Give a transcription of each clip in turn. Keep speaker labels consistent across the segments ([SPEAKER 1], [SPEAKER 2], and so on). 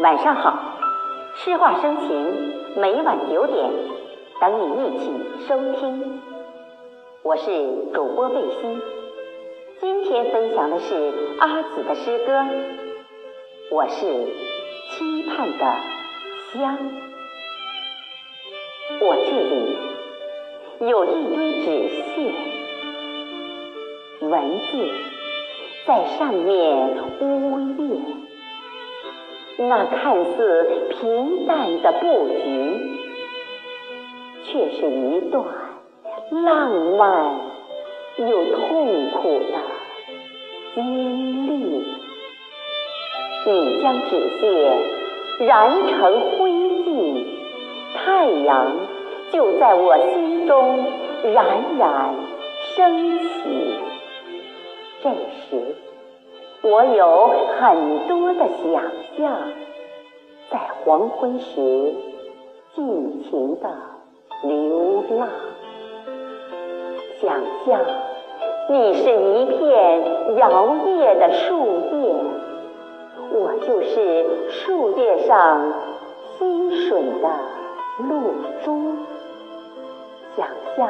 [SPEAKER 1] 晚上好，诗画生情，每晚九点等你一起收听。我是主播贝西，今天分享的是阿紫的诗歌。我是期盼的香。我这里有一堆纸屑，文字在上面呜咽。那看似平淡的布局，却是一段浪漫又痛苦的经历。你将纸屑燃成灰烬，太阳就在我心中冉冉升起。这时。我有很多的想象，在黄昏时尽情的流浪。想象你是一片摇曳的树叶，我就是树叶上吸水的露珠。想象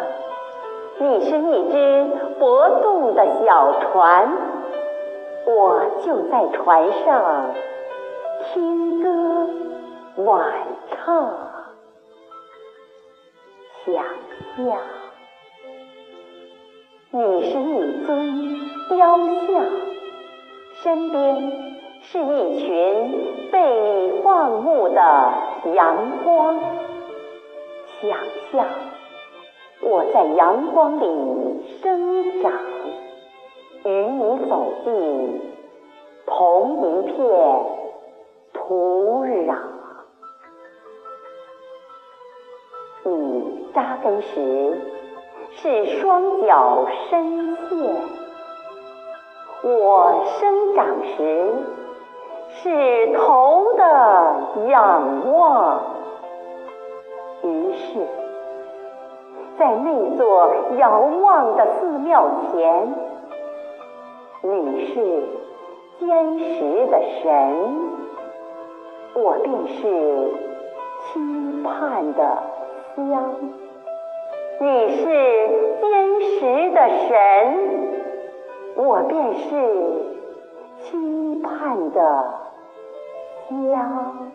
[SPEAKER 1] 你是一只搏动的小船。我就在船上听歌晚唱，想象你是一尊雕像，身边是一群被你放牧的阳光，想象我在阳光里生长。你走进同一片土壤，你扎根时是双脚深陷，我生长时是头的仰望。于是，在那座遥望的寺庙前。你是坚实的神，我便是期盼的香。你是坚实的神，我便是期盼的香。